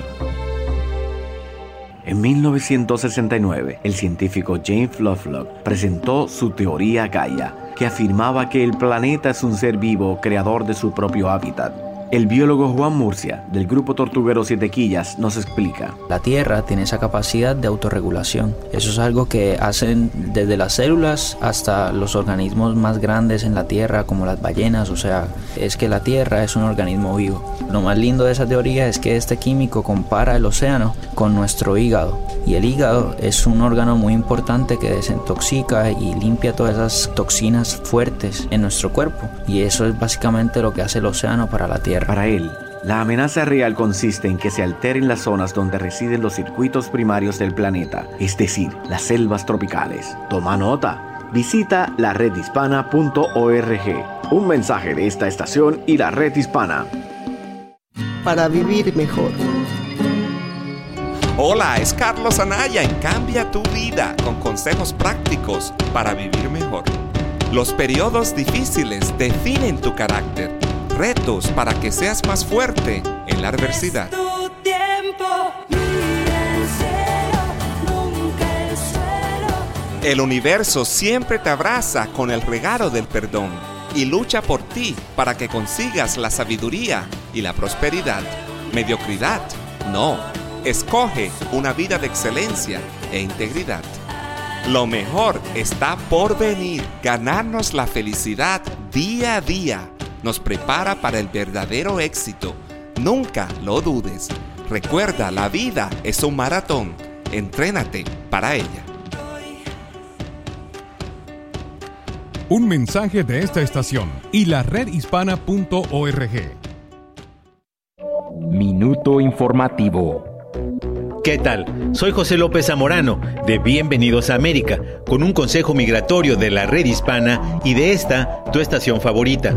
En 1969, el científico James Lovelock presentó su teoría Gaia, que afirmaba que el planeta es un ser vivo creador de su propio hábitat. El biólogo Juan Murcia, del grupo Tortuguero Siete Quillas, nos explica. La Tierra tiene esa capacidad de autorregulación. Eso es algo que hacen desde las células hasta los organismos más grandes en la Tierra, como las ballenas. O sea, es que la Tierra es un organismo vivo. Lo más lindo de esa teoría es que este químico compara el océano con nuestro hígado. Y el hígado es un órgano muy importante que desintoxica y limpia todas esas toxinas fuertes en nuestro cuerpo. Y eso es básicamente lo que hace el océano para la Tierra. Para él, la amenaza real consiste en que se alteren las zonas donde residen los circuitos primarios del planeta, es decir, las selvas tropicales. Toma nota. Visita la redhispana.org. Un mensaje de esta estación y la red hispana. Para vivir mejor. Hola, es Carlos Anaya en Cambia tu vida con consejos prácticos para vivir mejor. Los periodos difíciles definen tu carácter. Retos para que seas más fuerte en la adversidad. El universo siempre te abraza con el regalo del perdón y lucha por ti para que consigas la sabiduría y la prosperidad. Mediocridad, no. Escoge una vida de excelencia e integridad. Lo mejor está por venir. Ganarnos la felicidad día a día nos prepara para el verdadero éxito. Nunca lo dudes. Recuerda, la vida es un maratón. Entrénate para ella. Un mensaje de esta estación y la redhispana.org. Minuto informativo. ¿Qué tal? Soy José López Zamorano, de Bienvenidos a América, con un consejo migratorio de la red hispana y de esta, tu estación favorita.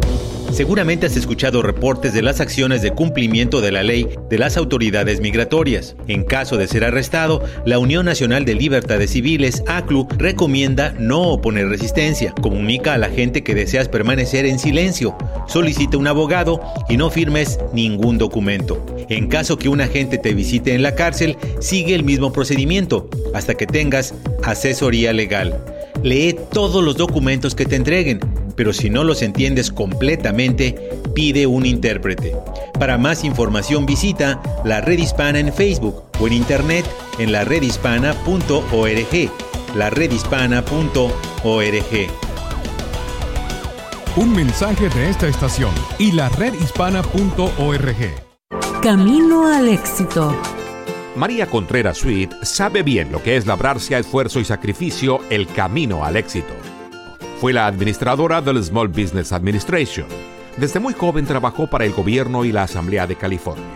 Seguramente has escuchado reportes de las acciones de cumplimiento de la ley de las autoridades migratorias. En caso de ser arrestado, la Unión Nacional de Libertades Civiles, ACLU, recomienda no oponer resistencia. Comunica a la gente que deseas permanecer en silencio. Solicita un abogado y no firmes ningún documento. En caso que un agente te visite en la cárcel, sigue el mismo procedimiento hasta que tengas asesoría legal. Lee todos los documentos que te entreguen, pero si no los entiendes completamente, pide un intérprete. Para más información visita la Red Hispana en Facebook o en internet en la redhispana.org. La redhispana.org. Un mensaje de esta estación y la redhispana.org. Camino al éxito. María Contreras Sweet sabe bien lo que es labrarse a esfuerzo y sacrificio el camino al éxito. Fue la administradora del Small Business Administration. Desde muy joven trabajó para el gobierno y la Asamblea de California.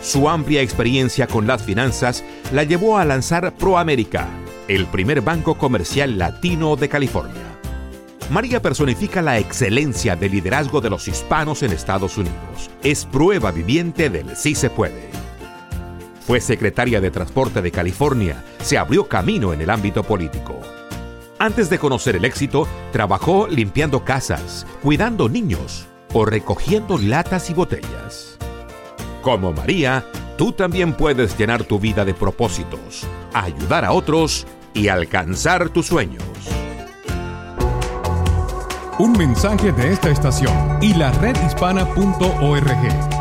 Su amplia experiencia con las finanzas la llevó a lanzar ProAmerica, el primer banco comercial latino de California. María personifica la excelencia del liderazgo de los hispanos en Estados Unidos. Es prueba viviente del sí se puede. Fue secretaria de Transporte de California, se abrió camino en el ámbito político. Antes de conocer el éxito, trabajó limpiando casas, cuidando niños o recogiendo latas y botellas. Como María, tú también puedes llenar tu vida de propósitos, ayudar a otros y alcanzar tus sueños. Un mensaje de esta estación y la redhispana.org.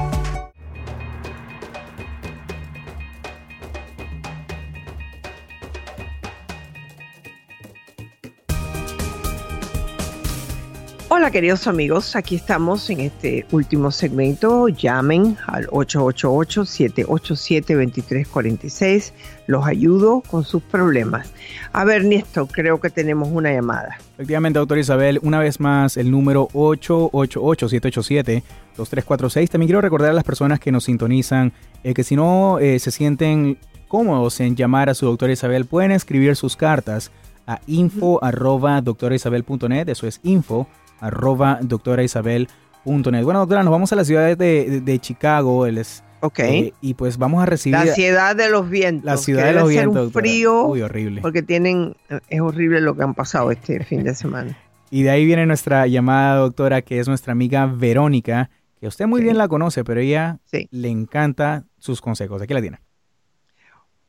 Hola queridos amigos, aquí estamos en este último segmento. Llamen al 888-787-2346. Los ayudo con sus problemas. A ver, Néstor, creo que tenemos una llamada. Efectivamente, doctor Isabel, una vez más el número 888-787-2346. También quiero recordar a las personas que nos sintonizan eh, que si no eh, se sienten cómodos en llamar a su doctora Isabel, pueden escribir sus cartas a info arroba doctoraisabel.net. Eso es info arroba doctoraisabel.net. Bueno, doctora, nos vamos a la ciudad de, de- de Chicago. Él es, Ok. eh, y pues vamos a recibir... La ciudad de los vientos. La ciudad de los vientos, un doctora. frío. Uy, horrible. Porque tienen, es horrible lo que han pasado este fin de semana. Y de ahí viene nuestra llamada doctora, que es nuestra amiga Verónica, que usted muy bien la conoce, pero ella le encanta sus consejos. Aquí la tiene.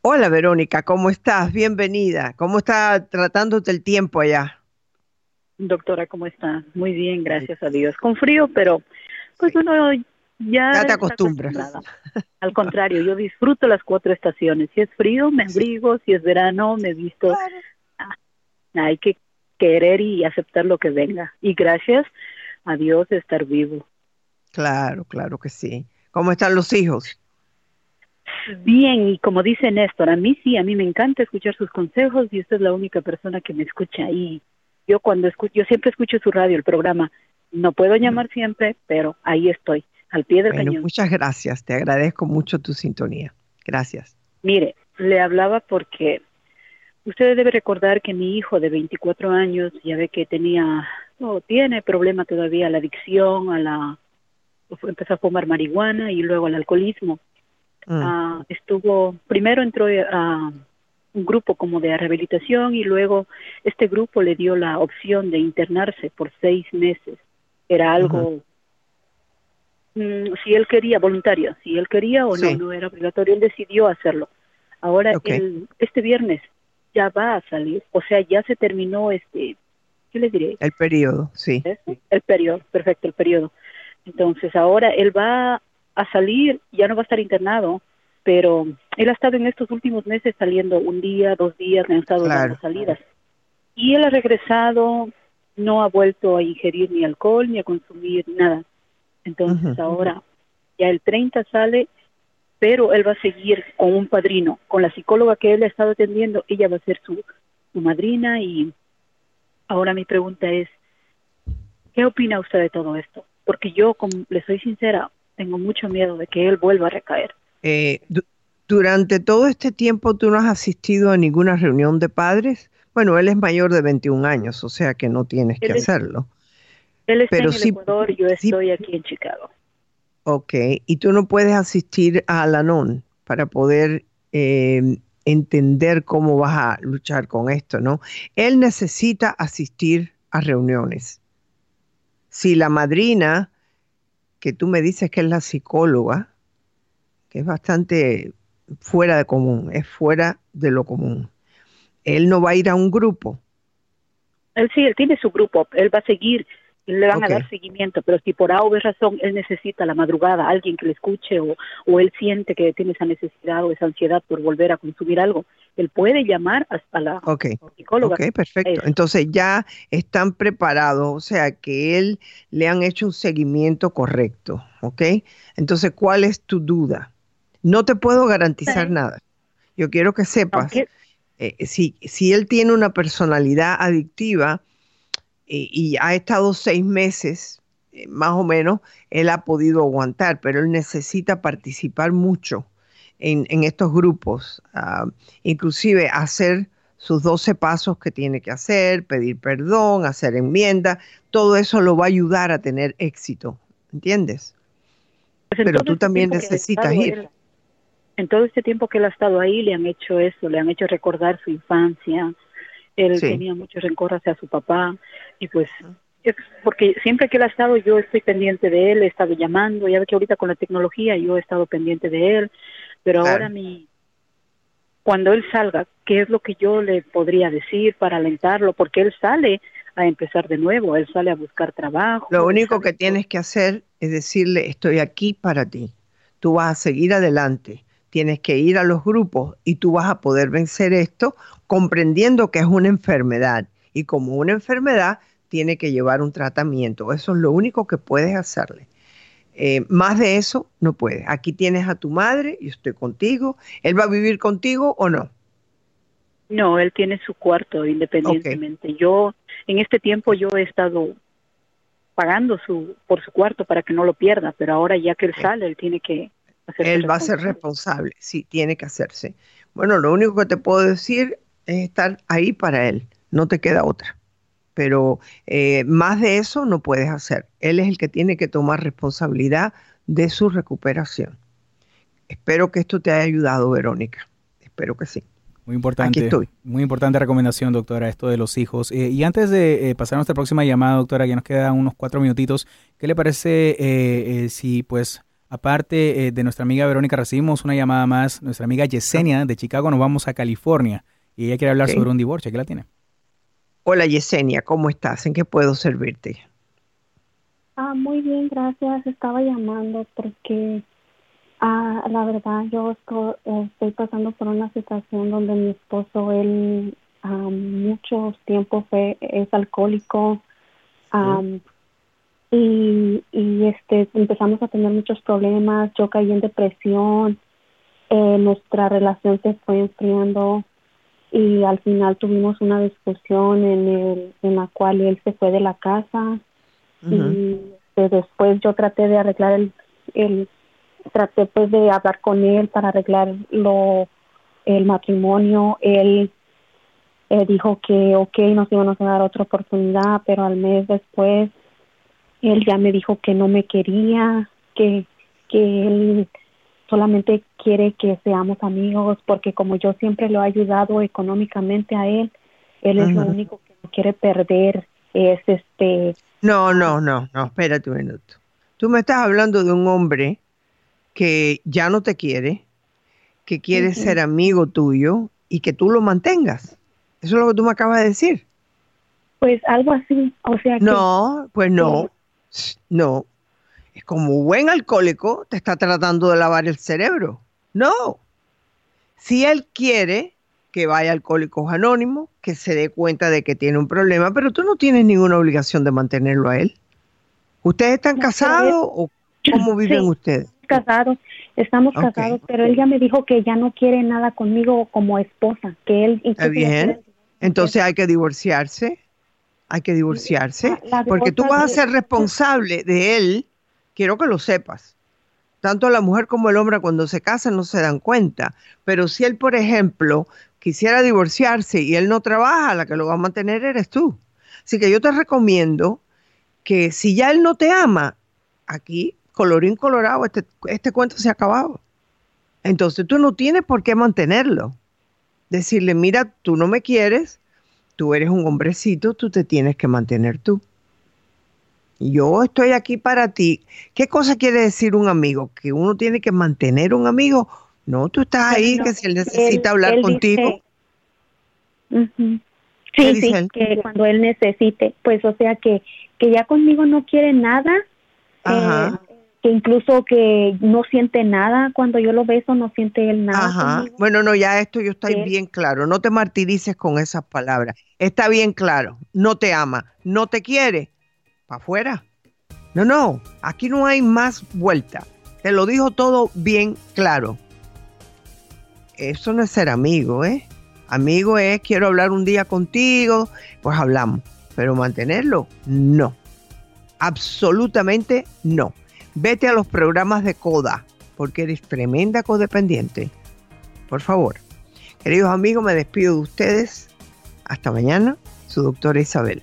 Hola Verónica, ¿cómo estás? Bienvenida. ¿Cómo está tratándote el tiempo allá? Doctora, ¿cómo está? Muy bien, gracias a Dios. Con frío, pero pues uno ya, Ya te acostumbras. Al contrario, yo disfruto las cuatro estaciones. Si es frío, me abrigo. Si es verano, me visto. Ah, hay que querer y aceptar lo que venga. Y gracias a Dios de estar vivo. Claro, claro que sí. ¿Cómo están los hijos? Bien, y como dice Néstor, a mí sí, a mí me encanta escuchar sus consejos y usted es la única persona que me escucha. Y yo cuando escucho, yo siempre escucho su radio, el programa. No puedo llamar siempre, pero ahí estoy, al pie del Bueno, cañón. muchas gracias. Te agradezco mucho tu sintonía. Gracias. Mire, le hablaba porque usted debe recordar que mi hijo de 24 años, ya ve que tenía, no, tiene problema todavía, la adicción, a la, empezó a fumar marihuana y luego al alcoholismo. Ah, estuvo, primero entró a un grupo como de rehabilitación y luego este grupo le dio la opción de internarse por seis meses. Era algo, mm, si él quería, voluntario, si él quería o Sí. no, no era obligatorio, él decidió hacerlo. Ahora, Ok. él- este viernes ya va a salir, o sea, ya se terminó este, ¿qué le diré? El periodo, sí. El periodo, perfecto, el periodo. Entonces ahora él va a salir, ya no va a estar internado, pero él ha estado en estos últimos meses saliendo un día, dos días, le han estado Claro. dando salidas. Y él ha regresado, no ha vuelto a ingerir ni alcohol ni a consumir nada. Entonces ahora ya el 30 sale, pero él va a seguir con un padrino, con la psicóloga que él ha estado atendiendo, ella va a ser su, su madrina y ahora mi pregunta es, ¿qué opina usted de todo esto? Porque yo, como le soy sincera, tengo mucho miedo de que él vuelva a recaer. Eh, du- durante todo este tiempo tú no has asistido a ninguna reunión de padres. Bueno, él es mayor de 21 años, o sea que no tienes que es- hacerlo. Él está Pero en el sí- Ecuador, yo estoy aquí en Chicago. Ok, y tú no puedes asistir a Alanon para poder eh, entender cómo vas a luchar con esto, ¿no? Él necesita asistir a reuniones. Si la madrina, que tú me dices que es la psicóloga, que es bastante fuera de común, es fuera de lo común, él no va a ir a un grupo. Él sí, él tiene su grupo, él va a seguir, le van a dar seguimiento, pero si por A o B razón él necesita la madrugada, alguien que le escuche o, o él siente que tiene esa necesidad o esa ansiedad por volver a consumir algo, él puede llamar hasta la Ok, psicóloga. ok, perfecto. Entonces ya están preparados, o sea que él le han hecho un seguimiento correcto, ¿ok? Entonces, ¿cuál es tu duda? No te puedo garantizar nada. Yo quiero que sepas, eh, si, si él tiene una personalidad adictiva eh, y ha estado seis meses, eh, más o menos, él ha podido aguantar, pero él necesita participar mucho en, en estos grupos, ah, inclusive hacer sus 12 pasos que tiene que hacer, pedir perdón, hacer enmienda, todo eso lo va a ayudar a tener éxito, ¿entiendes? Pues Pero tú también necesitas ir. En todo este tiempo que él ha estado ahí, le han hecho eso, le han hecho recordar su infancia. Él Sí. tenía mucho rencor hacia su papá y pues es porque siempre que él ha estado yo estoy pendiente de él, he estado llamando, ya ve que ahorita con la tecnología yo he estado pendiente de él, pero Claro. ahora mi cuando él salga, ¿qué es lo que yo le podría decir para alentarlo? Porque él sale a empezar de nuevo. Él sale a buscar trabajo. Lo único que tienes que hacer es decirle, estoy aquí para ti. Tú vas a seguir adelante. Tienes que ir a los grupos y tú vas a poder vencer esto comprendiendo que es una enfermedad. Y como una enfermedad, tiene que llevar un tratamiento. Eso es lo único que puedes hacerle. Eh, más de eso no puedes. Aquí tienes a tu madre, yo estoy contigo. ¿Él va a vivir contigo o no? No, él tiene su cuarto independientemente. Yo, en este tiempo, yo he estado pagando su por su cuarto para que no lo pierda, pero ahora ya que él sale, él tiene que Él va a ser responsable. sí, tiene que hacerse. Bueno, lo único que te puedo decir es estar ahí para él, no te queda otra. Pero eh, más de eso no puedes hacer. Él es el que tiene que tomar responsabilidad de su recuperación. Espero que esto te haya ayudado, Verónica. Espero que sí. Muy importante. Aquí estoy. Muy importante recomendación, doctora, esto de los hijos. Eh, y antes de eh, pasar a nuestra próxima llamada, doctora, ya nos quedan unos cuatro minutitos, ¿qué le parece eh, eh, si, pues, aparte eh, de nuestra amiga Verónica, recibimos una llamada más, nuestra amiga Yesenia de Chicago, nos vamos a California y ella quiere hablar sobre un divorcio. ¿Qué la tiene? Hola Yesenia, ¿cómo estás? ¿En qué puedo servirte? Ah, muy bien, gracias. Estaba llamando porque ah, la verdad yo eh, estoy pasando por una situación donde mi esposo, él ah, muchos tiempos fue, es alcohólico y, y este empezamos a tener muchos problemas. Yo caí en depresión, eh, nuestra relación se fue enfriando y al final tuvimos una discusión en, el, en la cual él se fue de la casa y este, después yo traté de arreglar el, el traté pues de hablar con él para arreglar lo el matrimonio él eh, dijo que ok nos íbamos a dar otra oportunidad pero al mes después él ya me dijo que no me quería que que él solamente quiere que seamos amigos porque como yo siempre lo he ayudado económicamente a él él es lo único que no quiere perder es este No, no, no, no, espérate un minuto. Tú me estás hablando de un hombre que ya no te quiere, que quiere ser amigo tuyo y que tú lo mantengas. Eso es lo que tú me acabas de decir. Pues algo así, o sea que... No, pues no, no. Es como buen alcohólico, te está tratando de lavar el cerebro. No. Si él quiere que vaya a Alcohólicos Anónimos, que se dé cuenta de que tiene un problema, pero tú no tienes ninguna obligación de mantenerlo a él. ¿Ustedes están casados o cómo viven Sí. ustedes? casados, estamos casados, pero él ya me dijo que ya no quiere nada conmigo como esposa, que él Está bien. Entonces hay que divorciarse. Hay que divorciarse. la Porque tú vas a ser responsable de él. Quiero que lo sepas. Tanto la mujer como el hombre cuando se casan no se dan cuenta. Pero si él, por ejemplo, quisiera divorciarse y él no trabaja, la que lo va a mantener eres tú. Así que yo te recomiendo que si ya él no te ama, aquí, colorín colorado, este, este cuento se ha acabado. Entonces tú no tienes por qué mantenerlo. Decirle, mira, tú no me quieres, tú eres un hombrecito, tú te tienes que mantener tú. Yo estoy aquí para ti. ¿Qué cosa quiere decir un amigo? ¿Que uno tiene que mantener un amigo? No, tú estás ahí, No, que si él necesita él- hablar él contigo. dice- Ujú. ¿Qué Sí, sí, él? que cuando él necesite, pues o sea que, que ya conmigo no quiere nada, Ajá. eh, que incluso que no siente nada cuando yo lo beso, no siente él nada. Ajá. conmigo. Bueno, no, ya esto yo estoy Sí. bien claro. No te martirices con esas palabras. Está bien claro. No te ama, no te quiere. Para afuera. No, no. Aquí no hay más vuelta. Te lo dijo todo bien claro. Eso no es ser amigo, ¿eh? Amigo es quiero hablar un día contigo, pues hablamos. Pero mantenerlo, no. Absolutamente no. Vete a los programas de CODA, porque eres tremenda codependiente. Por favor. Queridos amigos, me despido de ustedes. Hasta mañana, su doctora Isabel.